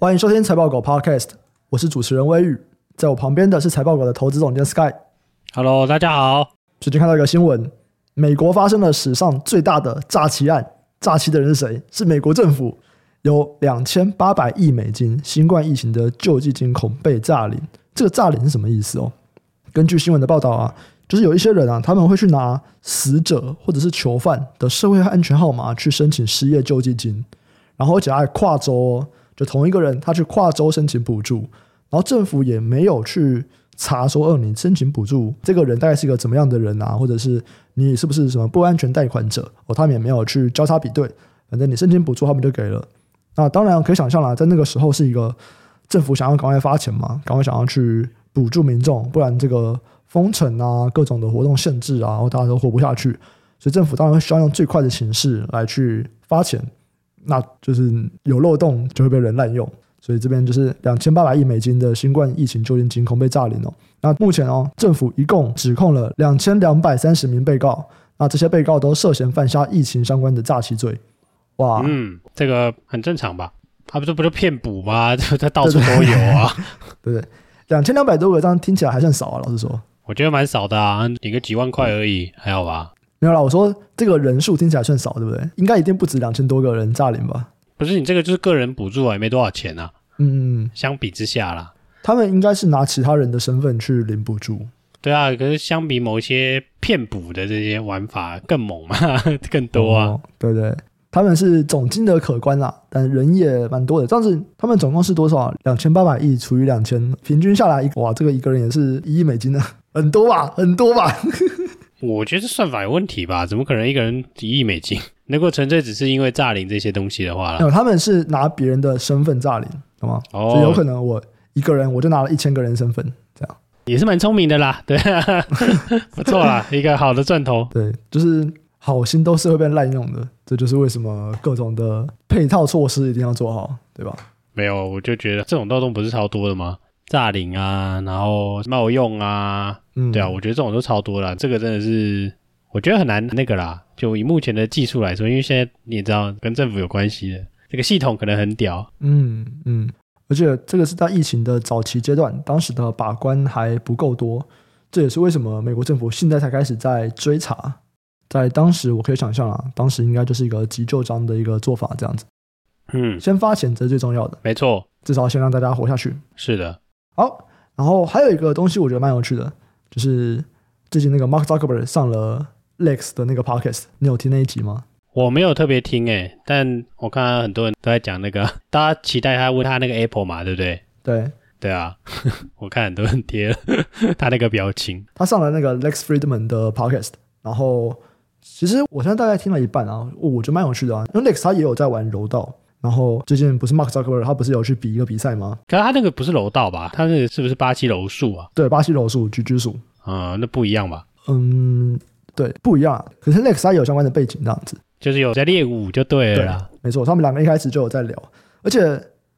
欢迎收听财报狗 Podcast，我是主持人威宇，在我旁边的是财报狗的投资总监 Sky。Hello，大家好。最近看到一个新闻，美国发生了史上最大的诈欺案，诈欺的人是谁？是美国政府，有两千八百亿美金新冠疫情的救济金恐被诈领。这个诈领是什么意思哦？根据新闻的报道啊，就是有一些人啊，他们会去拿死者或者是囚犯的社会安全号码去申请失业救济金，然后而且还跨州哦。就同一个人，他去跨州申请补助，然后政府也没有去查说，哦，你申请补助这个人大概是一个怎么样的人啊，或者是你是不是什么不安全贷款者？哦，他们也没有去交叉比对，反正你申请补助，他们就给了。那当然可以想象啦，在那个时候是一个政府想要赶快发钱嘛，赶快想要去补助民众，不然这个封城啊，各种的活动限制啊，然后大家都活不下去，所以政府当然会需要用最快的形式来去发钱。那就是有漏洞就会被人滥用，所以这边就是两千八百亿美金的新冠疫情救援金恐被炸领哦。那目前哦，政府一共指控了两千两百三十名被告，那这些被告都涉嫌犯下疫情相关的诈欺罪。哇，嗯，这个很正常吧？他不是不是骗补吗？这 这到处都有啊，对不对？两千两百多个，这样听起来还算少啊。老实说，我觉得蛮少的啊，领个几万块而已，还好吧？没有啦，我说这个人数听起来算少，对不对？应该一定不止两千多个人诈领吧？不是，你这个就是个人补助啊，也没多少钱啊。嗯嗯，相比之下啦，他们应该是拿其他人的身份去领补助。对啊，可是相比某些骗补的这些玩法更猛嘛，更多啊。哦、对对，他们是总金额可观啦，但人也蛮多的。这样子，他们总共是多少？两千八百亿除以两千，平均下来，哇，这个一个人也是一亿美金呢，很多吧？很多吧？我觉得这算法有问题吧？怎么可能一个人一亿美金？如果纯粹只是因为诈领这些东西的话，没有，他们是拿别人的身份诈领，懂吗？哦，所以有可能我一个人我就拿了一千个人身份，这样也是蛮聪明的啦。对，不错啦，一个好的赚头。对，就是好心都是会被滥用的，这就是为什么各种的配套措施一定要做好，对吧？没有，我就觉得这种漏洞不是超多的吗？诈领啊，然后冒用啊。嗯，对啊，我觉得这种都超多了，这个真的是我觉得很难那个啦。就以目前的技术来说，因为现在你也知道跟政府有关系的，这个系统可能很屌。嗯嗯，而且这个是在疫情的早期阶段，当时的把关还不够多，这也是为什么美国政府现在才开始在追查。在当时我可以想象啊，当时应该就是一个急救章的一个做法，这样子。嗯，先发钱这是最重要的，没错，至少先让大家活下去。是的，好，然后还有一个东西我觉得蛮有趣的。就是最近那个 Mark Zuckerberg 上了 Lex 的那个 podcast，你有听那一集吗？我没有特别听诶、欸，但我看到很多人都在讲那个，大家期待他问他那个 Apple 嘛，对不对？对对啊，我看很多人贴了 他那个表情。他上了那个 Lex Friedman 的 podcast，然后其实我现在大概听了一半啊，我觉得蛮有趣的啊，因为 Lex 他也有在玩柔道。然后最近不是 Mark Zuckerberg 他不是有去比一个比赛吗？可是他那个不是柔道吧？他那个是不是巴西柔术啊？对，巴西柔术、狙击术。啊、嗯，那不一样吧？嗯，对，不一样。可是 Lex 他有相关的背景，这样子就是有在练武就对了啦。对，没错，他们两个一开始就有在聊，而且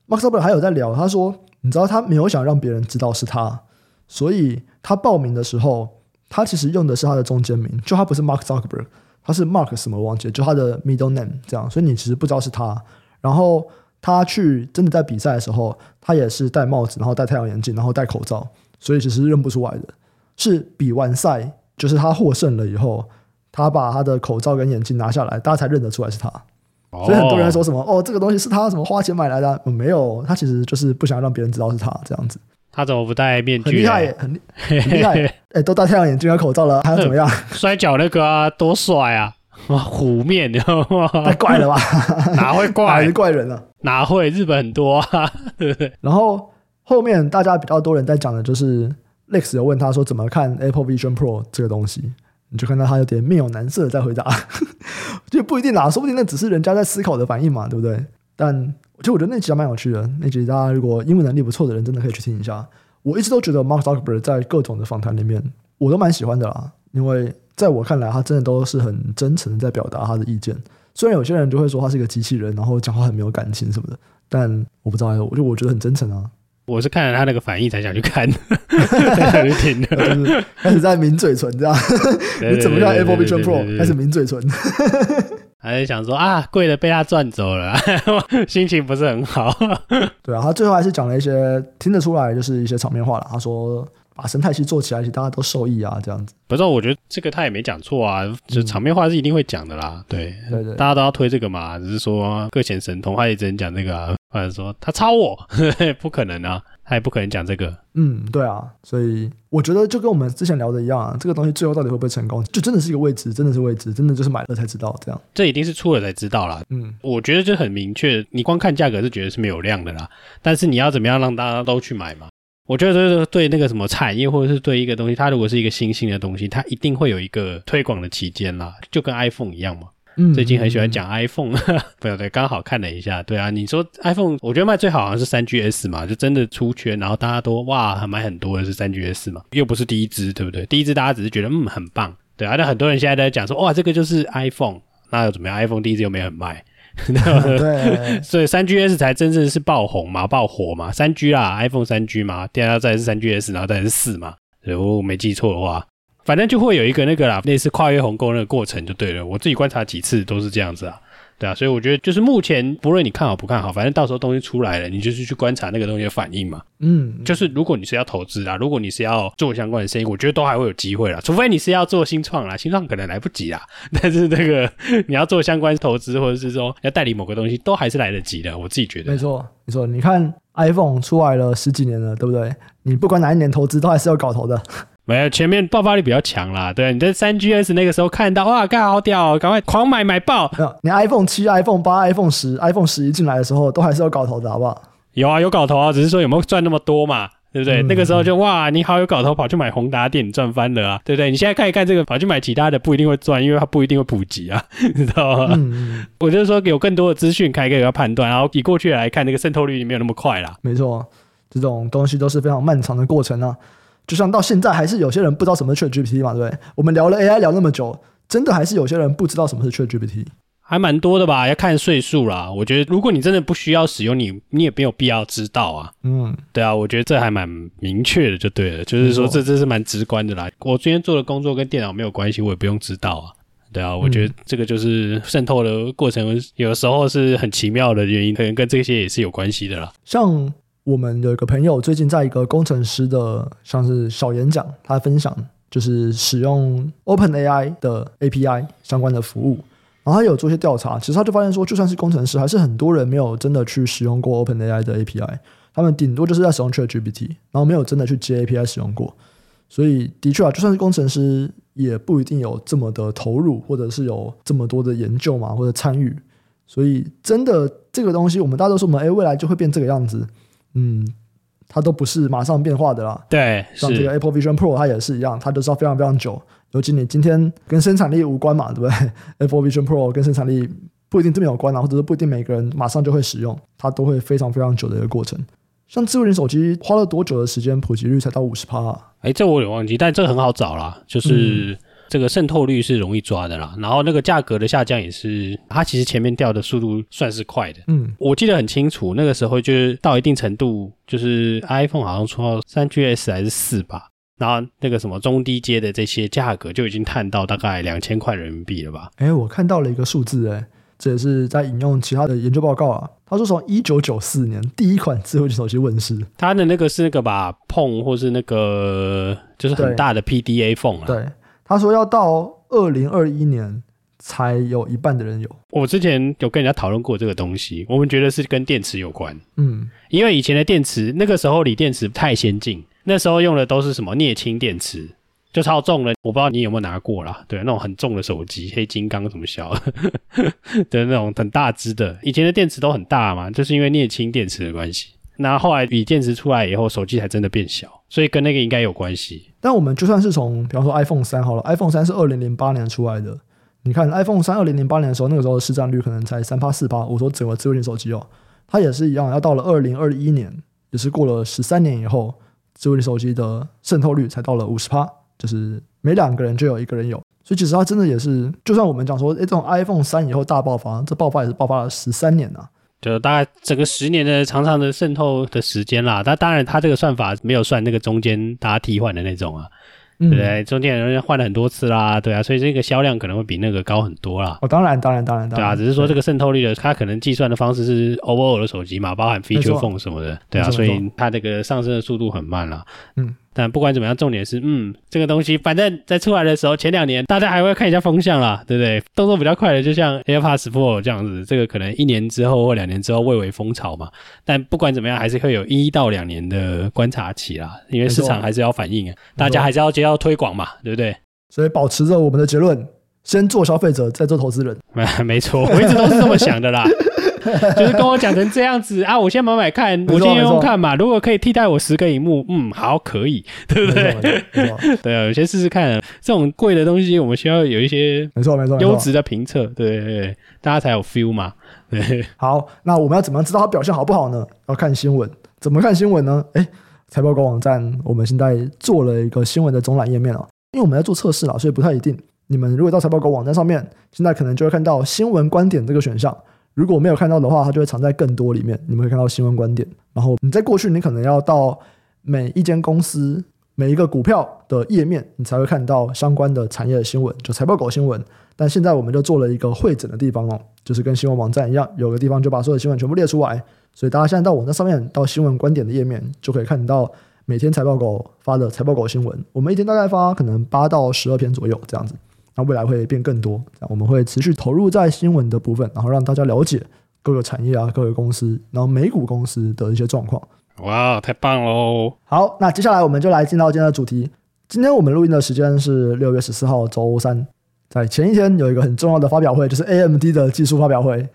Mark Zuckerberg 还有在聊。他说，你知道他没有想让别人知道是他，所以他报名的时候，他其实用的是他的中间名，就他不是 Mark Zuckerberg，他是 Mark 什么忘记了，就他的 middle name 这样，所以你其实不知道是他。然后他去真的在比赛的时候，他也是戴帽子，然后戴太阳眼镜，然后戴口罩，所以其实认不出来的。是比完赛，就是他获胜了以后，他把他的口罩跟眼镜拿下来，大家才认得出来是他。哦、所以很多人说什么哦，这个东西是他什么花钱买来的？嗯、没有，他其实就是不想让别人知道是他这样子。他怎么不戴面具？很厉害，很很厉害。哎、欸，都戴太阳眼镜和口罩了，还要怎么样？摔跤那个啊，多帅啊！虎面，你知道吗？太怪了吧？哪会怪？哪是怪人啊？哪会？日本很多啊，对不对？然后后面大家比较多人在讲的就是 Lex 有问他说怎么看 Apple Vision Pro 这个东西，你就看到他有点面有难色在回答，就不一定啦，说不定那只是人家在思考的反应嘛，对不对？但其实我觉得那集还蛮有趣的，那集大家如果英文能力不错的人，真的可以去听一下。我一直都觉得 Mark Zuckerberg 在各种的访谈里面，我都蛮喜欢的啦，因为。在我看来，他真的都是很真诚的在表达他的意见。虽然有些人就会说他是一个机器人，然后讲话很没有感情什么的，但我不知道，我就我觉得很真诚啊。我是看了他那个反应才想去看，才想去听的，就是开始在抿嘴唇这样。你怎么看 Apple Vision Pro？开始抿嘴唇。还是想说啊，贵的被他赚走了，心情不是很好。对啊，他最后还是讲了一些听得出来，就是一些场面话了。他说。把生态系做起来，其大家都受益啊，这样子。不是，我觉得这个他也没讲错啊，就场面话是一定会讲的啦。嗯、对，对对，大家都要推这个嘛，只是说各显神通，他也只能讲这个啊，或者说他抄我，不可能啊，他也不可能讲这个。嗯，对啊，所以我觉得就跟我们之前聊的一样啊，这个东西最后到底会不会成功，就真的是一个未知，真的是未知，真的就是买了才知道这样。这一定是出了才知道啦。嗯，我觉得就很明确，你光看价格是觉得是没有量的啦，但是你要怎么样让大家都去买嘛？我觉得这是对那个什么产业，或者是对一个东西，它如果是一个新兴的东西，它一定会有一个推广的期间啦，就跟 iPhone 一样嘛。嗯，最近很喜欢讲 iPhone，对对，刚好看了一下，对啊，你说 iPhone，我觉得卖最好好像是三 GS 嘛，就真的出圈，然后大家都哇，还买很多的是三 GS 嘛，又不是第一支，对不对？第一支大家只是觉得嗯很棒，对啊，那很多人现在都在讲说哇，这个就是 iPhone，那又怎么样？iPhone 第一支又没很卖。对，所以三 GS 才真正是爆红嘛，爆火嘛，三 G 啦，iPhone 三 G 嘛，第二再是三 GS，然后再是四嘛，如果我没记错的话，反正就会有一个那个啦，类似跨越鸿沟那个过程就对了。我自己观察几次都是这样子啊。对啊，所以我觉得就是目前不论你看好不看好，反正到时候东西出来了，你就是去观察那个东西的反应嘛。嗯，就是如果你是要投资啊，如果你是要做相关的生意，我觉得都还会有机会啦。除非你是要做新创啦，新创可能来不及啦。但是这个你要做相关投资，或者是说要代理某个东西，都还是来得及的。我自己觉得。没错，没错。你看 iPhone 出来了十几年了，对不对？你不管哪一年投资，都还是要搞头的。没有，前面爆发力比较强啦。对，你在三 GS 那个时候看到哇，干好屌，赶快狂买买爆。没有，你 iPhone 七、iPhone 八、iPhone 十、iPhone 十一进来的时候，都还是有搞头的，好不好？有啊，有搞头啊，只是说有没有赚那么多嘛，对不对？嗯、那个时候就哇，你好有搞头，跑去买宏达电，赚翻了啊，对不对？你现在看一看这个，跑去买其他的不一定会赚，因为它不一定会普及啊，你知道吗？嗯、我就是说有更多的资讯，可以给他判断，然后以过去来看，那个渗透率没有那么快啦。没错，这种东西都是非常漫长的过程啊。就像到现在还是有些人不知道什么是 ChatGPT 嘛，对不对？我们聊了 AI 聊那么久，真的还是有些人不知道什么是 ChatGPT，还蛮多的吧？要看岁数啦。我觉得如果你真的不需要使用你，你你也没有必要知道啊。嗯，对啊，我觉得这还蛮明确的，就对了。就是说这这是蛮直观的啦。我今天做的工作跟电脑没有关系，我也不用知道啊。对啊，我觉得这个就是渗透的过程，有时候是很奇妙的原因，可能跟这些也是有关系的啦。像。我们有一个朋友最近在一个工程师的像是小演讲，他分享就是使用 OpenAI 的 API 相关的服务，然后他有做一些调查，其实他就发现说，就算是工程师，还是很多人没有真的去使用过 OpenAI 的 API，他们顶多就是在使用 ChatGPT，然后没有真的去接 API 使用过，所以的确啊，就算是工程师，也不一定有这么的投入，或者是有这么多的研究嘛，或者参与，所以真的这个东西，我们大多数我们哎，未来就会变这个样子。嗯，它都不是马上变化的啦。对，像这个 Apple Vision Pro，它也是一样，它都是要非常非常久。尤其你今天跟生产力无关嘛，对不对？Apple Vision Pro 跟生产力不一定这么有关啊，或者是不一定每个人马上就会使用，它都会非常非常久的一个过程。像智慧型手机花了多久的时间，普及率才到五十趴？哎，这我有点忘记，但这个很好找啦，就是。嗯这个渗透率是容易抓的啦，然后那个价格的下降也是，它其实前面掉的速度算是快的。嗯，我记得很清楚，那个时候就是到一定程度，就是 iPhone 好像出到三 GS 还是四吧，然后那个什么中低阶的这些价格就已经探到大概两千块人民币了吧？哎，我看到了一个数字，哎，这也是在引用其他的研究报告啊。他说从一九九四年第一款智慧型手机问世，他的那个是那个吧，碰或是那个就是很大的 PDA phone 啊。对。他说要到二零二一年才有一半的人有。我之前有跟人家讨论过这个东西，我们觉得是跟电池有关。嗯，因为以前的电池那个时候锂电池太先进，那时候用的都是什么镍氢电池，就超重了。我不知道你有没有拿过啦，对，那种很重的手机，黑金刚什么小的 那种很大只的，以前的电池都很大嘛，就是因为镍氢电池的关系。那后来锂电池出来以后，手机才真的变小，所以跟那个应该有关系。但我们就算是从，比方说 iPhone 三好了，iPhone 三是二零零八年出来的，你看 iPhone 三二零零八年的时候，那个时候的市占率可能才三趴四趴。我说整个智慧型手机哦，它也是一样，要到了二零二一年，也是过了十三年以后，智慧型手机的渗透率才到了五十趴，就是每两个人就有一个人有。所以其实它真的也是，就算我们讲说，诶，这种 iPhone 三以后大爆发，这爆发也是爆发了十三年呐。就大概整个十年的长长的渗透的时间啦，但当然它这个算法没有算那个中间大家替换的那种啊，对不对？中间人换了很多次啦，对啊，所以这个销量可能会比那个高很多啦。哦，当然，当然，当然，当然，对啊，只是说这个渗透率的，它可能计算的方式是 overall 的手机嘛，包含 feature phone 什么的，对啊，所以它这个上升的速度很慢啦。嗯。但不管怎么样，重点是，嗯，这个东西反正在出来的时候，前两年大家还会看一下风向啦，对不对？动作比较快的，就像 AirPods Pro 这样子，这个可能一年之后或两年之后蔚为风潮嘛。但不管怎么样，还是会有一到两年的观察期啦，因为市场还是要反应啊，大家还是要接到推广嘛，对不对？所以保持着我们的结论，先做消费者，再做投资人。没错，我一直都是这么想的啦。就是跟我讲成这样子啊，我先买买看，我先用用看嘛。如果可以替代我十个荧幕，嗯，好，可以，对不对？对啊，我先试试看。这种贵的东西，我们需要有一些没错没错优质的评测，对对对，大家才有 feel 嘛。对，好，那我们要怎么样知道它表现好不好呢？要看新闻，怎么看新闻呢？哎，财报狗网站，我们现在做了一个新闻的总览页面哦，因为我们在做测试了，所以不太一定。你们如果到财报狗网站上面，现在可能就会看到新闻观点这个选项。如果没有看到的话，它就会藏在更多里面。你们会看到新闻观点，然后你在过去，你可能要到每一间公司、每一个股票的页面，你才会看到相关的产业的新闻，就财报狗新闻。但现在我们就做了一个汇整的地方哦，就是跟新闻网站一样，有个地方就把所有新闻全部列出来。所以大家现在到网站上面，到新闻观点的页面，就可以看到每天财报狗发的财报狗新闻。我们一天大概发可能八到十二篇左右这样子。那未来会变更多，我们会持续投入在新闻的部分，然后让大家了解各个产业啊、各个公司，然后美股公司的一些状况。哇，太棒喽！好，那接下来我们就来进到今天的主题。今天我们录音的时间是六月十四号周三，在前一天有一个很重要的发表会，就是 AMD 的技术发表会。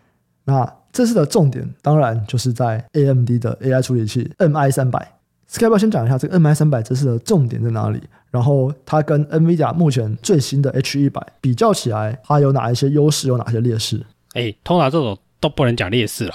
那这次的重点当然就是在 AMD 的 AI 处理器 MI 三百。Skype 先讲一下这个 MI 三百这次的重点在哪里？然后它跟 NVIDIA 目前最新的 H 一百比较起来，它有哪一些优势，有哪些劣势？哎，通常这种都不能讲劣势了，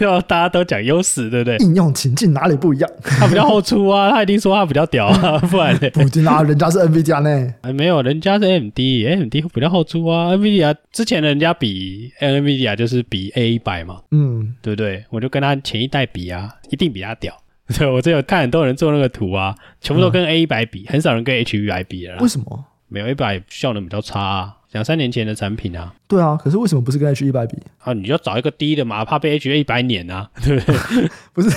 要 大家都讲优势，对不对？应用情境哪里不一样？它比较后出啊，他一定说它比较屌啊，不然呢？不一定啊，人家是 NVIDIA 呢。哎，没有，人家是 AMD，AMD 比较后出啊。NVIDIA 之前人家比 NVIDIA 就是比 A 一百嘛，嗯，对不对？我就跟他前一代比啊，一定比他屌。对，我这有看很多人做那个图啊，全部都跟 A 一百比，嗯、很少人跟 H 一百比了。为什么？没有 A 一百效能比较差啊，两三年前的产品啊。对啊，可是为什么不是跟 H 一百比？啊，你就找一个低的嘛，怕被 H 一百碾啊，对不对？不是，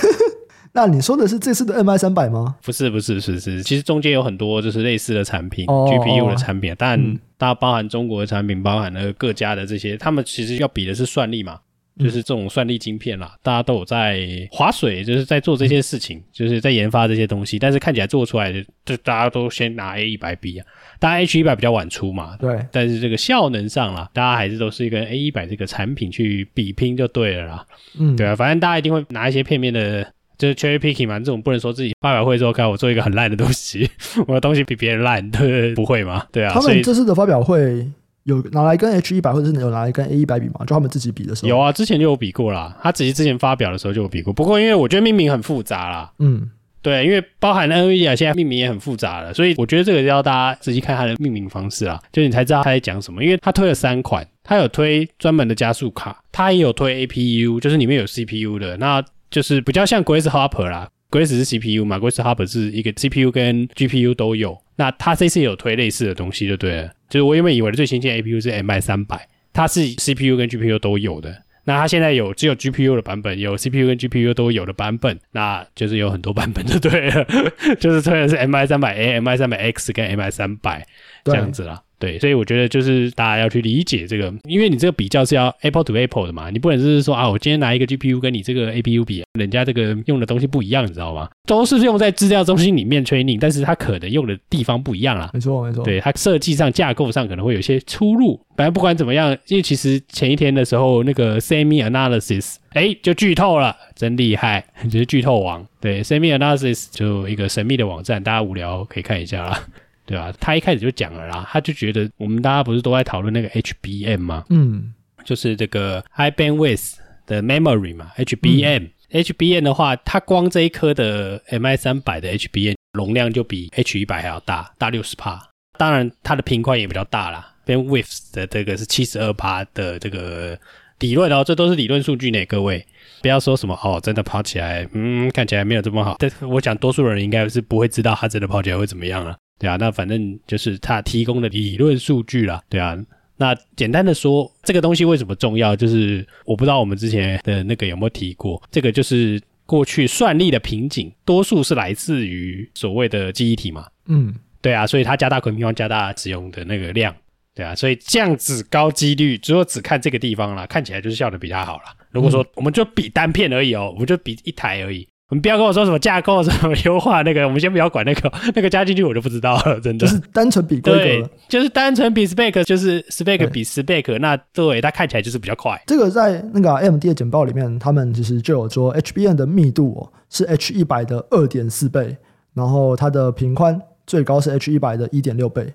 那你说的是这次的 MI 三百吗？不是，不是，是是，其实中间有很多就是类似的产品、哦、GPU 的产品，但它包含中国的产品，包含了各家的这些，他们其实要比的是算力嘛。就是这种算力晶片啦，大家都有在划水，就是在做这些事情，就是在研发这些东西。但是看起来做出来的，就大家都先拿 A 一百比啊，当然 H 一百比较晚出嘛。对。但是这个效能上啦，大家还是都是跟 A 一百这个产品去比拼就对了啦。嗯，对啊，反正大家一定会拿一些片面的，就是 cherry picking 嘛，这种不能说自己发表会之后看我做一个很烂的东西，我的东西比别人烂，对，不会嘛？对啊。他们这次的发表会。有拿来跟 H 一百或者是有拿来跟 A 一百比吗？就他们自己比的时候。有啊，之前就有比过啦。他自己之前发表的时候就有比过。不过因为我觉得命名很复杂啦。嗯，对，因为包含 NVIDIA 现在命名也很复杂了，所以我觉得这个要大家仔细看它的命名方式啦，就你才知道他在讲什么。因为他推了三款，他有推专门的加速卡，他也有推 APU，就是里面有 CPU 的，那就是比较像 Grace Hopper 啦。Grace 是 CPU 嘛，Grace Hopper 是一个 CPU 跟 GPU 都有。那它这次有推类似的东西就对了。就是我原本以为的最新鲜 APU 是 MI 三百，它是 CPU 跟 GPU 都有的。那它现在有只有 GPU 的版本，有 CPU 跟 GPU 都有的版本，那就是有很多版本就对了。就是推的是 MI 三百 A、MI 三百 X 跟 MI 三百这样子啦。对，所以我觉得就是大家要去理解这个，因为你这个比较是要 Apple to Apple 的嘛，你不能就是说啊，我今天拿一个 GPU 跟你这个 APU 比，人家这个用的东西不一样，你知道吗？都是用在资料中心里面 training，但是它可能用的地方不一样啦。没错，没错。对，它设计上、架构上可能会有些出入。反正不管怎么样，因为其实前一天的时候，那个 SemiAnalysis 哎就剧透了，真厉害，就是剧透王。对，SemiAnalysis 就一个神秘的网站，大家无聊可以看一下啦。对啊，他一开始就讲了啦，他就觉得我们大家不是都在讨论那个 HBM 吗？嗯，就是这个 High Bandwidth 的 Memory 嘛，HBM。嗯、HBM 的话，它光这一颗的 MI 三百的 HBM 容量就比 H 一百还要大，大六十帕。当然，它的频宽也比较大啦。Bandwidth 的这个是七十二帕的这个理论哦，这都是理论数据呢，各位不要说什么哦，真的跑起来，嗯，看起来没有这么好。但我想多数人应该是不会知道它真的跑起来会怎么样了。对啊，那反正就是他提供的理论数据啦，对啊。那简单的说，这个东西为什么重要？就是我不知道我们之前的那个有没有提过，这个就是过去算力的瓶颈，多数是来自于所谓的记忆体嘛。嗯，对啊，所以它加大可平方，加大使用的那个量，对啊，所以这样子高几率，如果只看这个地方啦，看起来就是效的比较好啦。如果说我们就比单片而已哦，我们就比一台而已。我们不要跟我说什么架构什么优化那个，我们先不要管那个，那个加进去我就不知道了，真的。就是单纯比规格，就是单纯比 spec，就是 spec 比 spec，那对它看起来就是比较快。这个在那个 AMD 的简报里面，他们其实就有说 HBN 的密度哦是 H 一百的二点四倍，然后它的频宽最高是 H 一百的一点六倍。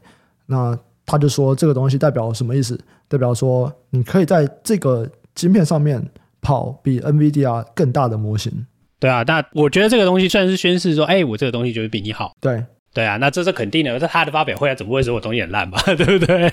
那他就说这个东西代表什么意思？代表说你可以在这个晶片上面跑比 NVIDIA 更大的模型。对啊，那我觉得这个东西算是宣示说，哎，我这个东西就是比你好。对，对啊，那这是肯定的。这他的发表会啊，怎么会说我东西很烂吧？对不对？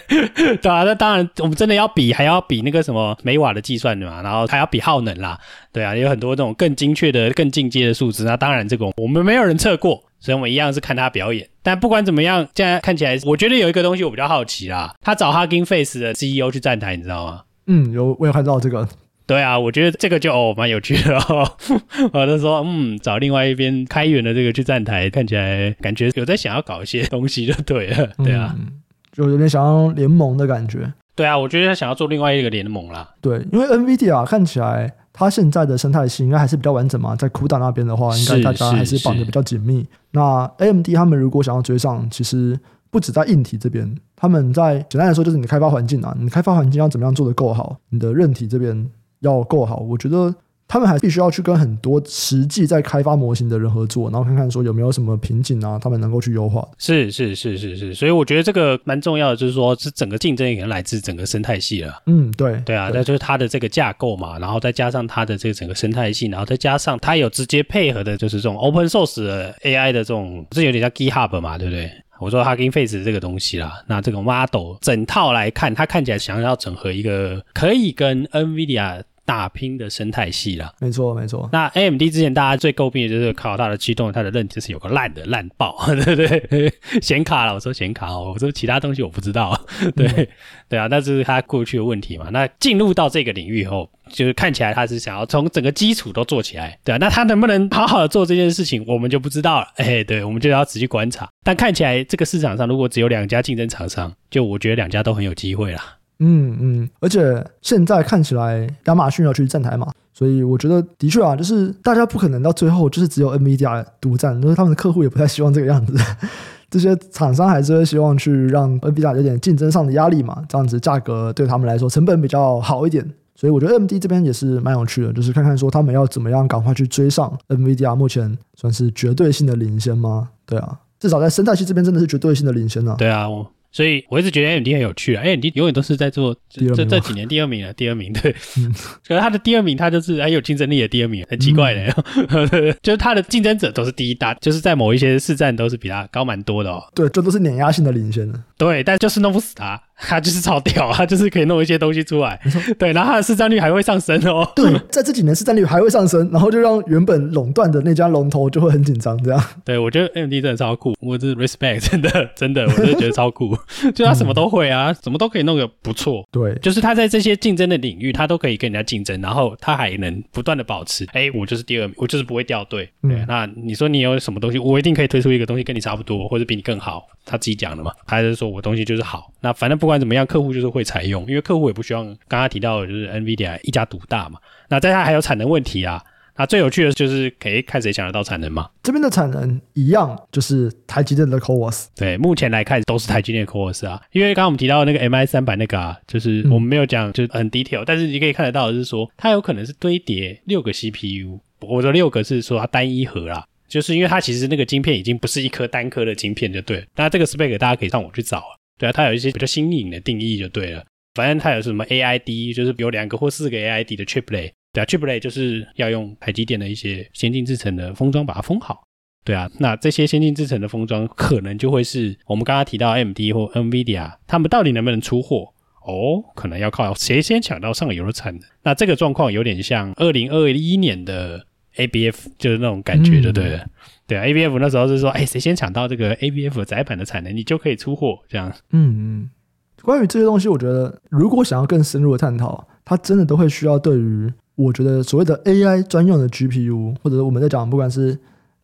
对啊，那当然，我们真的要比，还要比那个什么每瓦的计算的嘛，然后还要比耗能啦。对啊，有很多这种更精确的、更进阶的数值。那当然，这个我们没有人测过，所以我们一样是看他表演。但不管怎么样，现在看起来，我觉得有一个东西我比较好奇啦。他找 Hugging Face 的 CEO 去站台，你知道吗？嗯，有，我有看到这个。对啊，我觉得这个就哦蛮有趣的哦。我就说，嗯，找另外一边开源的这个去站台，看起来感觉有在想要搞一些东西就对了。对啊，嗯、就有点想要联盟的感觉。对啊，我觉得他想要做另外一个联盟啦。对，因为 NVIDIA 看起来它现在的生态系应该还是比较完整嘛，在 CUDA 那边的话，应该大家还是绑得比较紧密。那 AMD 他们如果想要追上，其实不止在硬体这边，他们在简单来说就是你的开发环境啊，你开发环境要怎么样做得够好，你的韧体这边。要够好，我觉得他们还必须要去跟很多实际在开发模型的人合作，然后看看说有没有什么瓶颈啊，他们能够去优化。是是是是是，所以我觉得这个蛮重要的，就是说是整个竞争也可能来自整个生态系了。嗯，对对啊，那就是它的这个架构嘛，然后再加上它的这个整个生态系，然后再加上它有直接配合的，就是这种 open source 的 AI 的这种，这有点像 GitHub 嘛，对不对？我说 Hugging Face 这个东西啦，那这个 model 整套来看，它看起来想要整合一个可以跟 NVIDIA 打拼的生态系啦，没错没错。那 AMD 之前大家最诟病的就是靠它的驱动，它的韧体是有个烂的烂爆，对不对？显卡了，我说显卡哦，我说其他东西我不知道，对、嗯、对啊，那这是它过去的问题嘛。那进入到这个领域以后，就是看起来他是想要从整个基础都做起来，对啊。那他能不能好好的做这件事情，我们就不知道了。哎，对，我们就要仔细观察。但看起来这个市场上如果只有两家竞争厂商，就我觉得两家都很有机会啦。嗯嗯，而且现在看起来亚马逊要去站台嘛，所以我觉得的确啊，就是大家不可能到最后就是只有 NVIDIA 独占，就是他们的客户也不太希望这个样子，这些厂商还是会希望去让 NVIDIA 有点竞争上的压力嘛，这样子价格对他们来说成本比较好一点，所以我觉得 AMD 这边也是蛮有趣的，就是看看说他们要怎么样赶快去追上 NVIDIA，目前算是绝对性的领先吗？对啊，至少在生态系这边真的是绝对性的领先啊。对啊。我所以我一直觉得 AMD 很有趣啊，AMD 永远都是在做这这几年第二名了，第二名对。嗯、可是他的第二名，他就是很有竞争力的第二名，很奇怪的，嗯、就是他的竞争者都是第一大，就是在某一些市占都是比他高蛮多的哦。对，这都是碾压性的领先的。对，但就是弄不死他。他就是超屌，他就是可以弄一些东西出来，对，然后他的市占率还会上升哦。对，在这几年市占率还会上升，然后就让原本垄断的那家龙头就会很紧张，这样。对，我觉得 AMD 真的超酷，我是 respect，真的真的，我真的觉得超酷，就他什么都会啊，什么都可以弄个不错。对，就是他在这些竞争的领域，他都可以跟人家竞争，然后他还能不断的保持，哎，我就是第二名，我就是不会掉队。对，那你说你有什么东西，我一定可以推出一个东西跟你差不多，或者比你更好。他自己讲的嘛，还是说我东西就是好？那反正不管怎么样，客户就是。会采用，因为客户也不希望刚刚提到的就是 NVIDIA 一家独大嘛。那在它还有产能问题啊。那最有趣的就是可以看谁抢得到产能嘛。这边的产能一样，就是台积电的 CoWoS。对，目前来看都是台积电的 CoWoS 啊。因为刚刚我们提到的那个 MI 三百那个啊，就是我们没有讲，就是很 detail，、嗯、但是你可以看得到的是说，它有可能是堆叠六个 CPU。我的六个是说它单一核啦，就是因为它其实那个晶片已经不是一颗单颗的晶片就对了。那这个 spec 大家可以上网去找啊。对啊，它有一些比较新颖的定义就对了。反正它有什么 AID，就是有两个或四个 AID 的 chiplet，对啊，chiplet 就是要用台积电的一些先进制程的封装把它封好。对啊，那这些先进制程的封装可能就会是我们刚刚提到 AMD 或 NVIDIA，他们到底能不能出货？哦，可能要靠谁先抢到上游的产能。那这个状况有点像二零二一年的 ABF，就是那种感觉，就对了。嗯对啊，ABF 那时候是说，哎，谁先抢到这个 ABF 载板的产能，你就可以出货这样。嗯嗯。关于这些东西，我觉得如果想要更深入的探讨，它真的都会需要对于我觉得所谓的 AI 专用的 GPU，或者我们在讲不管是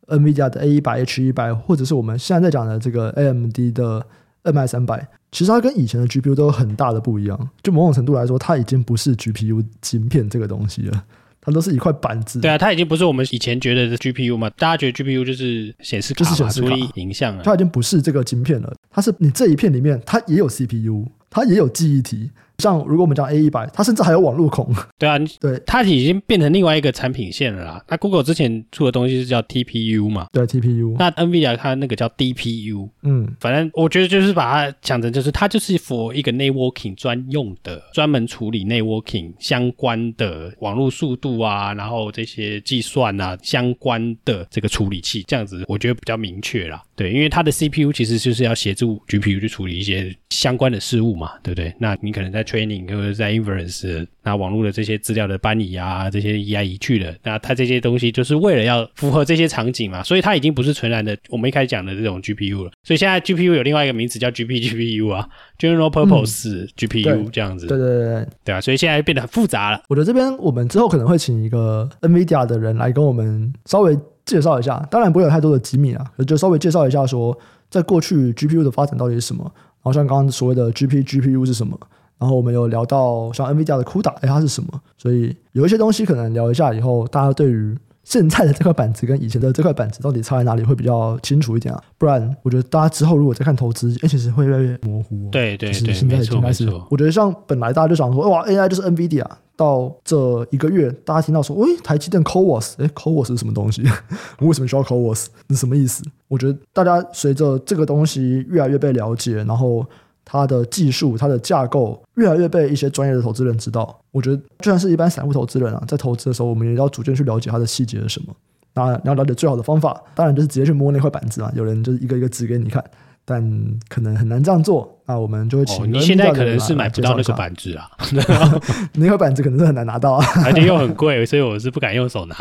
NVIDIA 的 A 一百、H 一百，或者是我们现在在讲的这个 AMD 的 MI 三百，其实它跟以前的 GPU 都有很大的不一样。就某种程度来说，它已经不是 GPU 芯片这个东西了。它都是一块板子。对啊，它已经不是我们以前觉得的 GPU 嘛？大家觉得 GPU 就是显示卡，就是显示卡，处理影像啊。它已经不是这个晶片了，它是你这一片里面，它也有 CPU，它也有记忆体。像如果我们讲 A 一百，它甚至还有网路孔。对啊，对，它已经变成另外一个产品线了啦。那 Google 之前出的东西是叫 TPU 嘛？对，TPU。那 NVIDIA 它那个叫 DPU。嗯，反正我觉得就是把它讲成就是它就是 for 一个 networking 专用的，专门处理 networking 相关的网络速度啊，然后这些计算啊相关的这个处理器，这样子我觉得比较明确啦。对，因为它的 CPU 其实就是要协助 GPU 去处理一些相关的事物嘛，对不对？那你可能在 training 或者在 inference，那网络的这些资料的搬移啊，这些移来移去的，那它这些东西就是为了要符合这些场景嘛，所以它已经不是纯然的我们一开始讲的这种 GPU 了。所以现在 GPU 有另外一个名词叫 GPGPU 啊，General Purpose GPU 这样子。对对对对，对啊，所以现在变得很复杂了。我觉得这边我们之后可能会请一个 NVIDIA 的人来跟我们稍微。介绍一下，当然不会有太多的机密啊，就稍微介绍一下说，在过去 GPU 的发展到底是什么，然然后像刚刚所谓的 GP GPU 是什么，然后我们有聊到像 NVIDIA 的 CUDA，哎，它是什么？所以有一些东西可能聊一下以后，大家对于现在的这块板子跟以前的这块板子到底差在哪里会比较清楚一点啊，不然我觉得大家之后如果再看投资，哎，其实会越来越模糊。对对对，现在已经开始，我觉得像本来大家就想说，哇，AI 就是 NVIDIA。到这一个月，大家听到说，喂，台积电 CoWoS，哎，CoWoS 是什么东西？为什么需要 CoWoS？是什么意思？我觉得大家随着这个东西越来越被了解，然后它的技术、它的架构越来越被一些专业的投资人知道。我觉得，就算是一般散户投资人啊，在投资的时候，我们也要逐渐去了解它的细节是什么。那你要了解最好的方法，当然就是直接去摸那块板子啊。有人就是一个一个指给你看。但可能很难这样做，那我们就会请、哦。你现在可能是买不到那个板子啊，那块板子可能是很难拿到啊，而且又很贵，所以我是不敢用手拿。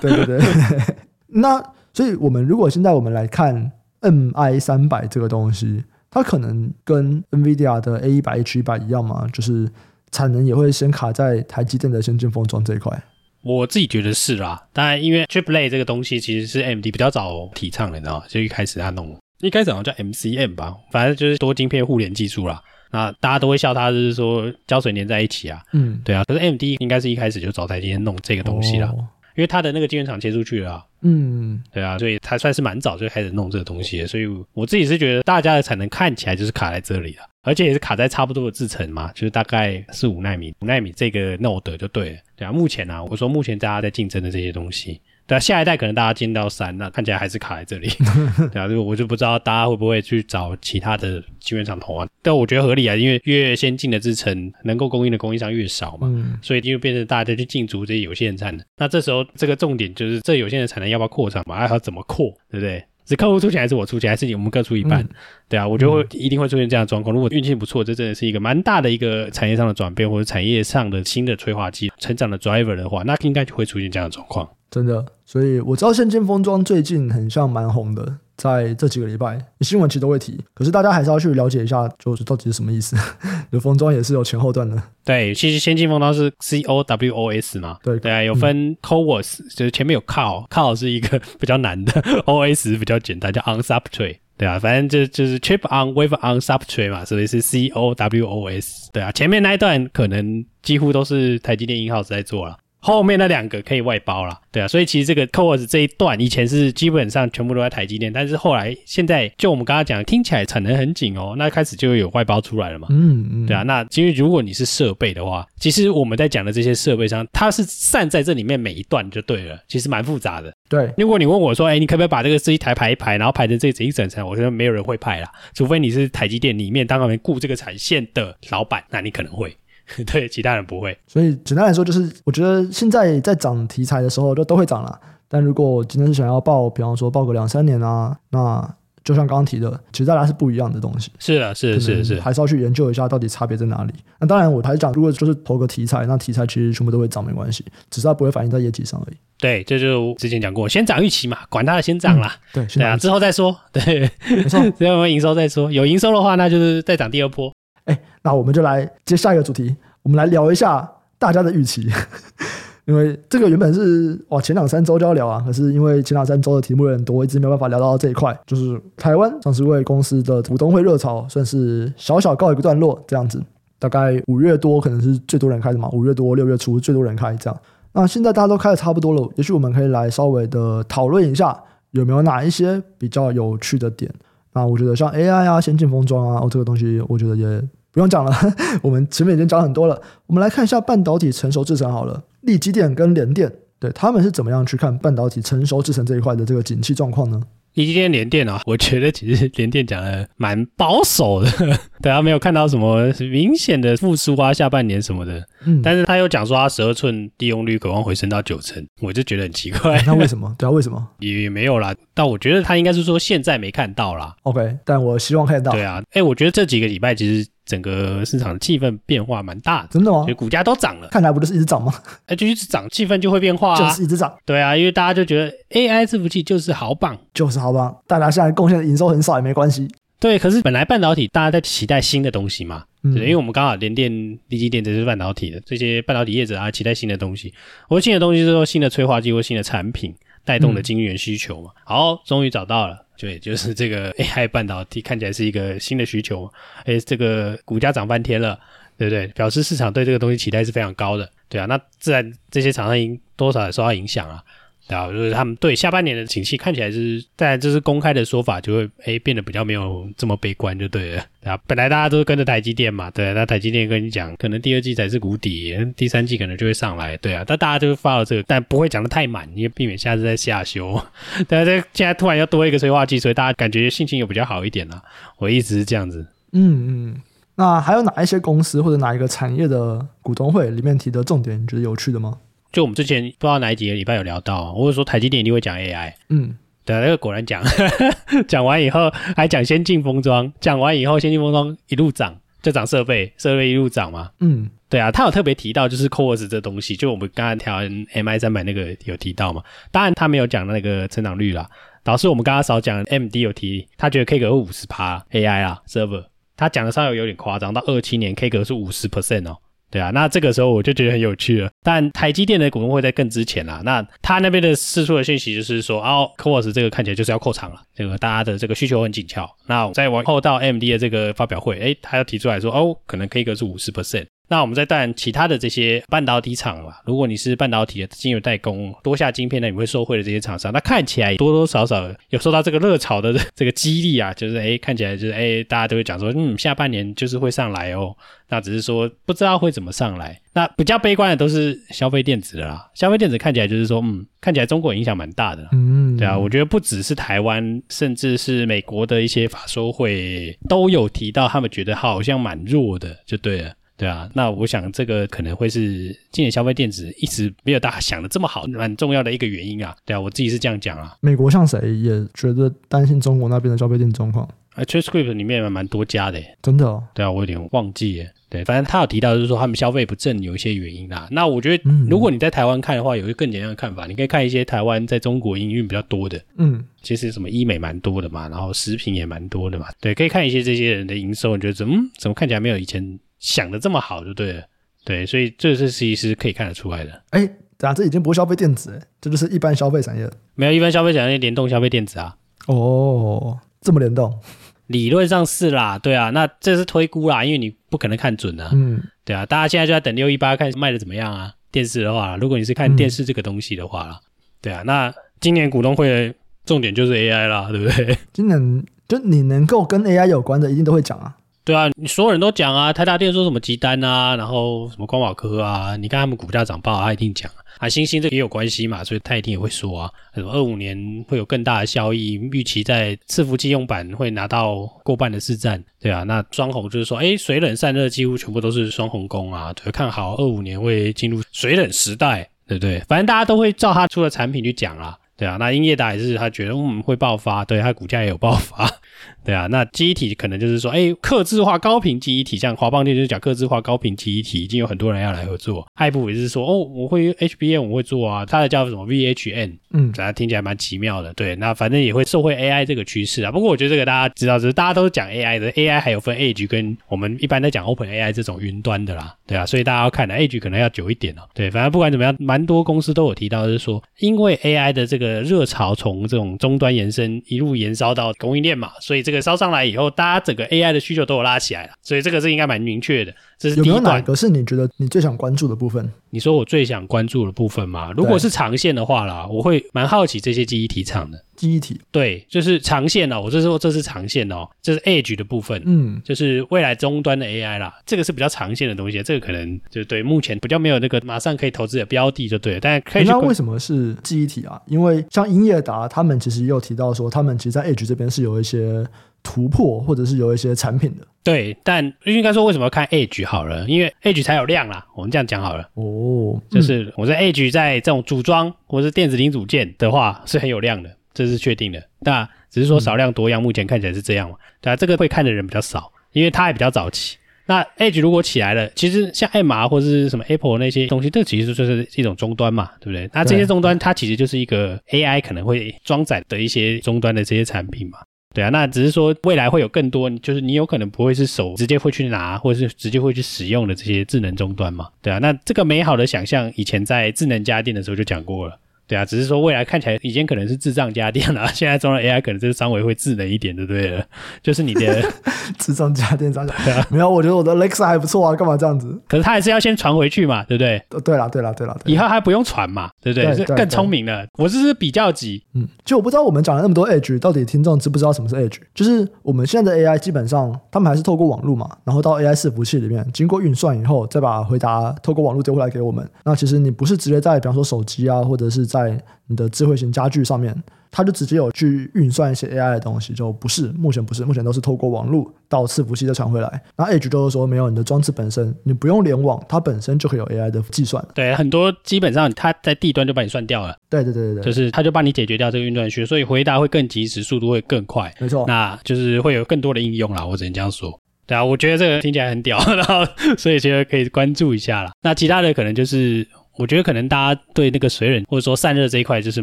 对对对，那所以我们如果现在我们来看 MI 三百这个东西，它可能跟 NVIDIA 的 A 一百 H 一百一样嘛？就是产能也会先卡在台积电的先进封装这一块。我自己觉得是啦，当然因为 Chiplet 这个东西其实是 AMD 比较早提倡的，你知道吗？就一开始他弄。一开始好像叫 MCM 吧，反正就是多晶片互联技术啦。那大家都会笑他，就是说胶水粘在一起啊。嗯，对啊。可是 AMD 应该是一开始就找台积电弄这个东西啦，哦、因为它的那个晶圆厂切出去了、啊。嗯，对啊，所以他算是蛮早就开始弄这个东西。所以我自己是觉得大家的产能看起来就是卡在这里了，而且也是卡在差不多的制程嘛，就是大概是五纳米，五纳米这个 node 就对了。对啊，目前啊，我说目前大家在竞争的这些东西。对啊，下一代可能大家进到三，那看起来还是卡在这里。对啊，就我就不知道大家会不会去找其他的晶圆厂投啊。但我觉得合理啊，因为越先进的制程能够供应的供应商越少嘛，嗯、所以就变成大家去竞逐这些有限产能。那这时候这个重点就是这有限的产能要不要扩厂嘛？还要怎么扩，对不对？是客户出钱还是我出钱，还是我们各出一半？嗯、对啊，我觉得会一定会出现这样的状况。如果运气不错，这真的是一个蛮大的一个产业上的转变，或者产业上的新的催化剂、成长的 driver 的话，那应该就会出现这样的状况。真的，所以我知道先进封装最近很像蛮红的，在这几个礼拜新闻其实都会提，可是大家还是要去了解一下，就是到底是什么意思。有封装也是有前后段的。对，其实先进封装是 C O W O S 嘛，对对啊，有分 CoWoS，、嗯、就是前面有 CoW，CoW 是一个比较难的，O S 比较简单，叫 On Substrate，对啊，反正就就是 Chip on Wafer on Substrate 嘛，所以是 C O W O S，对啊，前面那一段可能几乎都是台积电 in-house 在做了。后面那两个可以外包了，对啊，所以其实这个 CoWoS 这一段以前是基本上全部都在台积电，但是后来现在就我们刚刚讲，听起来产能很紧哦，那开始就有外包出来了嘛，嗯嗯，对啊，那其实如果你是设备的话，其实我们在讲的这些设备上，它是散在这里面每一段就对了，其实蛮复杂的。对，如果你问我说，哎，你可不可以把这个这一台排一排，然后排成这这一整层？我觉得没有人会派啦，除非你是台积电里面当然顾这个产线的老板，那你可能会。对，其他人不会。所以简单来说，就是我觉得现在在涨题材的时候，就都会涨了。但如果今天是想要报，比方说报个两三年啊，那就像刚刚提的，其实大家是不一样的东西。是的，是的，是的，是，还是要去研究一下到底差别在哪里。那当然，我还是讲，如果就是投个题材，那题材其实全部都会涨，没关系，只是它不会反映在业绩上而已。对，这就之前讲过，先涨预期嘛，管它的先涨啦。嗯、对，对啊，之后再说。对，没错，只要有营收再说。有营收的话，那就是再涨第二波。哎，那我们就来接下一个主题，我们来聊一下大家的预期。因为这个原本是哇，前两三周就要聊啊，可是因为前两三周的题目有点多，一直没有办法聊到这一块。就是台湾上市柜公司的股东会热潮，算是小小告一个段落这样子。大概五月多可能是最多人开的嘛，五月多六月初最多人开这样。那现在大家都开的差不多了，也许我们可以来稍微的讨论一下，有没有哪一些比较有趣的点。那我觉得像 AI 啊、先进封装啊，哦，这个东西我觉得也不用讲了，我们前面已经讲很多了。我们来看一下半导体成熟制程好了。力积电跟联电，对他们是怎么样去看半导体成熟制程这一块的这个景气状况呢？力积电、联电啊，我觉得其实联电讲的蛮保守的，对啊，没有看到什么明显的复苏啊，下半年什么的。嗯，但是他又讲说他十二寸利用率渴望回升到九成，我就觉得很奇怪。那为什么？对啊，为什么？也没有啦，但我觉得他应该是说现在没看到啦。OK，但我希望看到。对啊，哎，我觉得这几个礼拜其实。整个市场的气氛变化蛮大的，真的吗？就股价都涨了，看来不就是一直涨吗？哎，就一直涨，气氛就会变化，就是一直涨。对啊，因为大家就觉得 AI 伺服器就是好棒，就是好棒。大家现在贡献的营收很少也没关系。对，可是本来半导体大家在期待新的东西嘛，嗯、对，因为我们刚好联电、力积电这是半导体的，这些半导体业者啊期待新的东西。我说新的东西是说新的催化剂或新的产品带动的晶圆需求嘛。嗯、好，终于找到了。对，就是这个 AI 半导体看起来是一个新的需求，哎，这个股价涨半天了，对不对？表示市场对这个东西期待是非常高的，对啊，那自然这些厂商应多少也受到影响啊。然后就是他们对下半年的景气看起来是，当然这是公开的说法，就会诶变得比较没有这么悲观，就对了。对啊，本来大家都是跟着台积电嘛，对，那台积电跟你讲，可能第二季才是谷底，第三季可能就会上来，对啊。但大家就发了这个，但不会讲的太满，因为避免下次再下修。对啊，这现在突然要多一个催化剂，所以大家感觉心情有比较好一点了。我一直是这样子。嗯嗯。那还有哪一些公司或者哪一个产业的股东会里面提的重点，你觉得有趣的吗？就我们之前不知道哪几个礼拜有聊到，或者说台积电一定会讲 AI，嗯，对，那个果然讲，讲完以后还讲先进封装，讲完以后先进封装一路涨，就涨设备，设备一路涨嘛，嗯，对啊，他有特别提到就是 CoWoS 这东西，就我们刚才调 MI 三百那个有提到嘛，当然他没有讲那个成长率啦，导致我们刚刚少讲 MD 有提，他觉得 K 格五十趴 AI 啊 server，他讲的稍微有点夸张，到二七年 K 格是五十 percent 哦。对啊，那这个时候我就觉得很有趣了。但台积电的股东会在更之前啦，那他那边的释出的信息就是说，哦 c o r s 这个看起来就是要扩厂了，这个大家的这个需求很紧俏。那再往后到 MD 的这个发表会，诶，他又提出来说，哦，可能 K 个是五十 percent。那我们再谈其他的这些半导体厂嘛，如果你是半导体的晶圆代工，多下晶片，那你会受惠的这些厂商，那看起来多多少少有受到这个热潮的这个激励啊，就是哎看起来就是哎大家都会讲说，嗯，下半年就是会上来哦。那只是说不知道会怎么上来。那比较悲观的都是消费电子的啦，消费电子看起来就是说，嗯，看起来中国影响蛮大的。嗯，对啊，我觉得不只是台湾，甚至是美国的一些法说会都有提到，他们觉得好像蛮弱的，就对了。对啊，那我想这个可能会是今年消费电子一直没有大家想的这么好，蛮重要的一个原因啊。对啊，我自己是这样讲啊。美国像谁也觉得担心中国那边的消费电子状况？啊，Transcript 里面还蛮多家的，真的哦。对啊，我有点忘记耶。对，反正他有提到就是说他们消费不振有一些原因啦。那我觉得如果你在台湾看的话，有一个更简单的看法，你可以看一些台湾在中国营运比较多的，嗯，其实什么医美蛮多的嘛，然后食品也蛮多的嘛。对，可以看一些这些人的营收，你觉得怎么怎么看起来没有以前。想的这么好就对了，对，所以这是其实可以看得出来的。哎，对啊，这已经不是消费电子，这就是一般消费产业。没有一般消费产业联动消费电子啊。哦，这么联动？理论上是啦，对啊，那这是推估啦，因为你不可能看准啊。嗯，对啊，大家现在就在等六一八看卖的怎么样啊？电视的话，如果你是看电视这个东西的话，嗯、对啊，那今年股东会的重点就是 AI 啦，对不对？今年就你能够跟 AI 有关的，一定都会讲啊。对啊，你所有人都讲啊，台达电说什么集单啊，然后什么光宝科啊，你看他们股价涨爆，他一定讲啊。星星这也有关系嘛，所以他一定也会说啊，什么二五年会有更大的效益，预期在伺服器用板会拿到过半的市占。对啊，那双鸿就是说，诶，水冷散热几乎全部都是双鸿功啊，对，看好二五年会进入水冷时代，对不对？反正大家都会照他出的产品去讲啊。对啊，那英业达也是他觉得嗯会爆发，对，他股价也有爆发。对啊，那记忆体可能就是说，哎，客制化高频记忆体，像华邦电就是讲客制化高频记忆体，已经有很多人要来合作。爱普也是说，哦，我会 HBM，我会做啊，它的叫什么 VHN，嗯，反正听起来蛮奇妙的。对，那反正也会受惠 AI 这个趋势啊。不过我觉得这个大家知道，就是大家都讲 AI 的，AI 还有分 Edge 跟我们一般在讲 Open AI 这种云端的啦。对啊，所以大家要看的 Edge 可能要久一点哦。对，反正不管怎么样，蛮多公司都有提到，就是说，因为 AI 的这个热潮从这种终端延伸，一路延烧到供应链嘛，所以这个烧上来以后，大家整个 AI 的需求都有拉起来了，所以这个是应该蛮明确的。这是第一段。有没有哪个是你觉得你最想关注的部分？你说我最想关注的部分吗？如果是长线的话啦，我会蛮好奇这些记忆体厂的。记忆体对，就是长线哦。我是说这是长线哦，这是 Edge 的部分，嗯，就是未来终端的 AI 啦。这个是比较长线的东西，这个可能就对目前比较没有那个马上可以投资的标的就对了。但可以。那为什么是记忆体啊？因为像英业达他们其实也有提到说，他们其实，在 Edge 这边是有一些。突破，或者是有一些产品的，对，但应该说为什么要看 Edge 好了，因为 Edge 才有量啦。我们这样讲好了，哦，就是我在 Edge 在这种组装或者是电子零组件的话是很有量的，这是确定的。那只是说少量多样，目前看起来是这样嘛？对啊，这个会看的人比较少，因为它还比较早期。那 Edge 如果起来了，其实像 MR 或者是什么 Apple 那些东西，这其实就是一种终端嘛，对不对？那这些终端它其实就是一个 AI 可能会装载的一些终端的这些产品嘛。对啊，那只是说未来会有更多，就是你有可能不会是手直接会去拿，或者是直接会去使用的这些智能终端嘛。对啊，那这个美好的想象以前在智能家电的时候就讲过了。对啊，只是说未来看起来以前可能是智障家电了，现在装了 AI 可能就是稍微会智能一点，对不对？就是你的 智障家电 没有，我觉得我的 Alexa 还不错啊，干嘛这样子？可是它还是要先传回去嘛，对不对？对了，对了，对了，以后还不用传嘛，对不对？是更聪明了。我这是比较级，嗯，就我不知道我们讲了那么多 Edge，到底听众知不知道什么是 Edge？就是我们现在的 AI 基本上他们还是透过网络嘛，然后到 AI 伺服器里面经过运算以后，再把回答透过网络丢回来给我们。那其实你不是直接在比方说手机啊，或者是在你的智慧型家具上面，它就直接有去运算一些 AI 的东西，就不是，目前不是，目前都是透过网络到伺服器再传回来。那 Edge 就是说，没有你的装置本身，你不用联网，它本身就可以有 AI 的计算。对，很多基本上它在地端就把你算掉了。对对对对对，就是它就帮你解决掉这个运算需，所以回答会更及时，速度会更快。没错，那就是会有更多的应用啦。我只能这样说。对啊，我觉得这个听起来很屌，然后所以觉得可以关注一下啦。那其他的可能就是。我觉得可能大家对那个水冷或者说散热这一块就是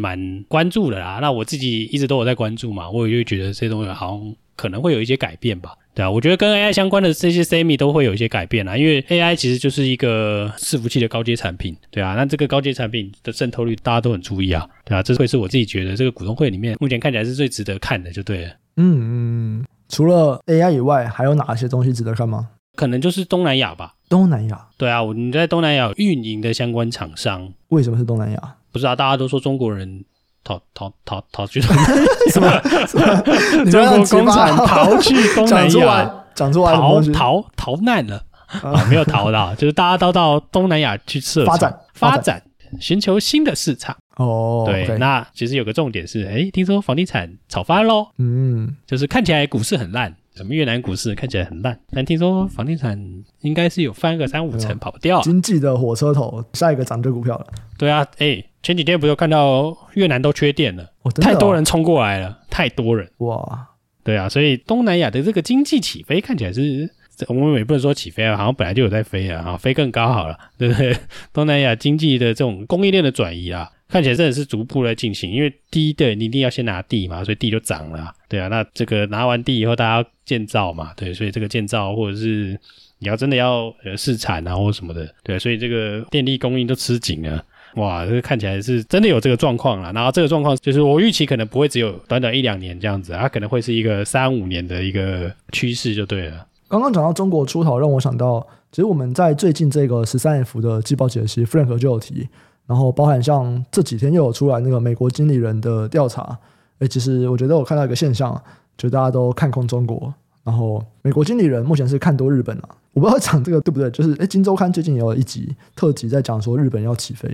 蛮关注的啦。那我自己一直都有在关注嘛，我也就觉得这些东西好像可能会有一些改变吧。对啊，我觉得跟 AI 相关的这些 Semi 都会有一些改变啦，因为 AI 其实就是一个伺服器的高阶产品。对啊，那这个高阶产品的渗透率大家都很注意啊。对啊，这会是我自己觉得这个股东会里面目前看起来是最值得看的，就对了。嗯嗯，除了 AI 以外，还有哪些东西值得看吗？可能就是东南亚吧。东南亚，对啊，我你在东南亚运营的相关厂商，为什么是东南亚？不知道，大家都说中国人逃逃逃逃去东南亚，什么？什么？中国工厂逃去东南亚，讲出来逃逃逃难了。啊？没有逃到，就是大家都到东南亚去设发展发展，寻求新的市场。哦，对，okay 那其实有个重点是，哎，听说房地产炒翻喽，嗯，就是看起来股市很烂。什么越南股市看起来很烂，但听说房地产应该是有翻个三五成跑不掉。经济的火车头，下一个涨这股票了。对啊，哎，前几天不是有看到越南都缺电了，哦哦、太多人冲过来了，太多人哇！对啊，所以东南亚的这个经济起飞看起来是，我们也不能说起飞啊，好像本来就有在飞啊，飞更高好了，对不对？东南亚经济的这种供应链的转移啊。看起来真的是逐步在进行，因为第一对你一定要先拿地嘛，所以地就涨了，对啊。那这个拿完地以后，大家建造嘛，对，所以这个建造或者是你要真的要呃试产啊或什么的，对，所以这个电力供应都吃紧了，哇，这个看起来是真的有这个状况了。然后这个状况就是我预期可能不会只有短短一两年这样子，它可能会是一个三五年的一个趋势就对了。刚刚讲到中国出逃，让我想到，其实我们在最近这个十三 F 的季报解析，Frank 就有提。然后包含像这几天又有出来那个美国经理人的调查，诶，其实我觉得我看到一个现象，就大家都看空中国，然后美国经理人目前是看多日本啊，我不知道讲这个对不对，就是诶，金周刊最近也有一集特辑在讲说日本要起飞，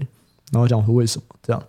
然后讲说为什么这样，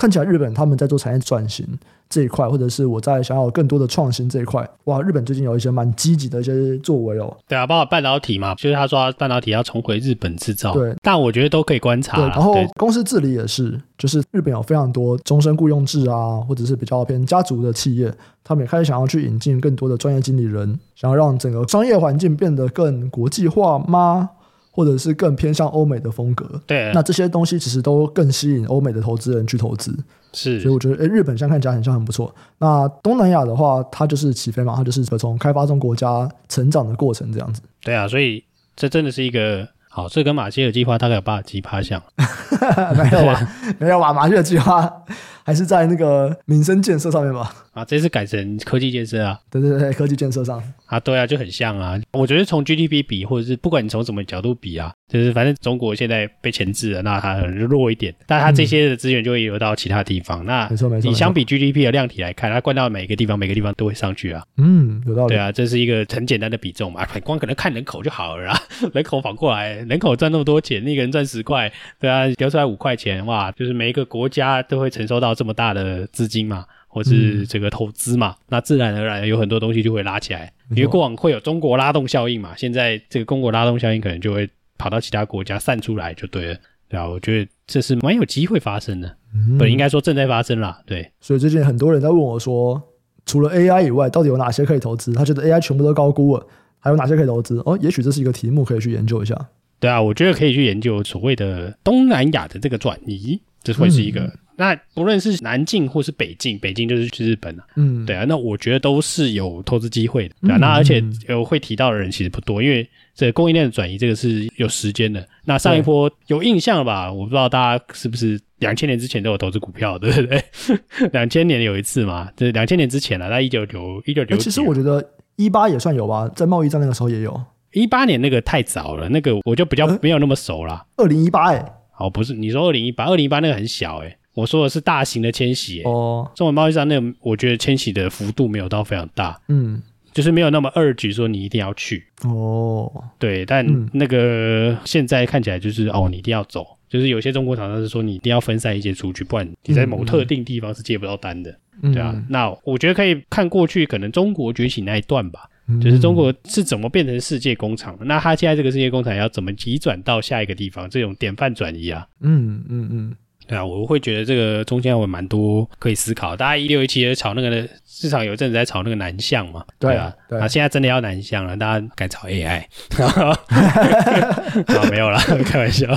看起来日本他们在做产业转型这一块，或者是我在想要更多的创新这一块，哇，日本最近有一些蛮积极的一些作为哦。对啊，包括半导体嘛，就是他说半导体要重回日本制造。对，但我觉得都可以观察。对，然后公司治理也是，就是日本有非常多终身雇佣制啊，或者是比较偏家族的企业，他们也开始想要去引进更多的专业经理人，想要让整个商业环境变得更国际化吗？或者是更偏向欧美的风格，对，那这些东西其实都更吸引欧美的投资人去投资，是，所以我觉得，诶，日本现在看起来很像很不错。那东南亚的话，它就是起飞嘛，它就是从开发中国家成长的过程这样子。对啊，所以这真的是一个好，这跟马歇尔计划大概有八几趴像，没有吧？没有吧？马歇尔计划还是在那个民生建设上面吧。啊，这次改成科技建设啊，对对对，科技建设上啊，对啊，就很像啊。我觉得从 GDP 比，或者是不管你从什么角度比啊，就是反正中国现在被钳制了，那它很弱一点，但它这些的资源就会流到其他地方。嗯、那没错没错，你相比 GDP 的量体来看，它灌到每个地方，每个地方都会上去啊。嗯，有道理。对啊，这是一个很简单的比重嘛，光可能看人口就好了啊。人口反过来，人口赚那么多钱，那个人赚十块，对啊，丢出来五块钱，哇，就是每一个国家都会承受到这么大的资金嘛。或是这个投资嘛，嗯，那自然而然有很多东西就会拉起来，因为过往会有中国拉动效应嘛，现在这个中国拉动效应可能就会跑到其他国家散出来就对了，对啊，我觉得这是蛮有机会发生的，嗯，不应该说正在发生啦，对。所以最近很多人在问我说，除了 AI 以外，到底有哪些可以投资？他觉得 AI 全部都高估了，还有哪些可以投资？哦，也许这是一个题目可以去研究一下。对啊，我觉得可以去研究所谓的东南亚的这个转移，这会是一个。嗯那不论是南进或是北进，北进就是去日本了，嗯，对啊，那我觉得都是有投资机会的，对啊，嗯、那而且有会提到的人其实不多，因为这个供应链的转移这个是有时间的。那上一波有印象吧？我不知道大家是不是两千年之前都有投资股票，对不对？两千年有一次嘛，就是两千年之前了，在一九九一九九。其实我觉得一八也算有吧，在贸易战那个时候也有。一八年那个太早了，那个我就比较没有那么熟了。二零一八哎，哦，不是，你说二零一八，二零一八那个很小哎、欸。我说的是大型的迁徙哦，中文贸易战那个，我觉得迁徙的幅度没有到非常大，嗯，就是没有那么 urge 说你一定要去。哦，对，但那个现在看起来就是哦，你一定要走，就是有些中国厂商是说你一定要分散一些出去，不然你在某特定地方是接不到单的，对啊，那我觉得可以看过去可能中国崛起那一段吧，就是中国是怎么变成世界工厂的，那它现在这个世界工厂要怎么急转到下一个地方，这种典范转移啊，嗯嗯嗯。对啊，我会觉得这个中间有蛮多可以思考。大家一六一七也炒那个市场有一阵子在炒那个南向嘛，对啊，对啊，现在真的要南向了，大家改炒 AI。啊，没有啦，开玩笑。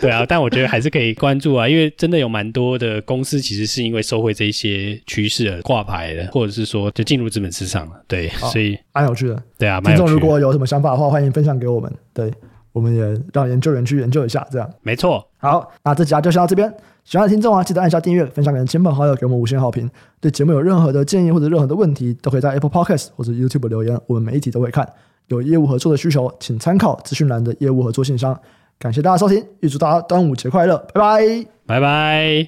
对啊，但我觉得还是可以关注啊，因为真的有蛮多的公司其实是因为受惠这一些趋势而挂牌的，或者是说就进入资本市场了。对，所以蛮有趣的。对啊，蛮有趣的。听众如果有什么想法的话，欢迎分享给我们。对。我们也让研究员去研究一下，这样没错。好，那这集啊就先到这边。喜欢的听众啊，记得按下订阅，分享给亲朋好友，给我们五星好评。对节目有任何的建议或者任何的问题，都可以在 Apple Podcast 或者 YouTube 留言，我们每一集都会看。有业务合作的需求，请参考资讯栏的业务合作信箱。感谢大家收听，预祝大家端午节快乐，拜拜，拜拜。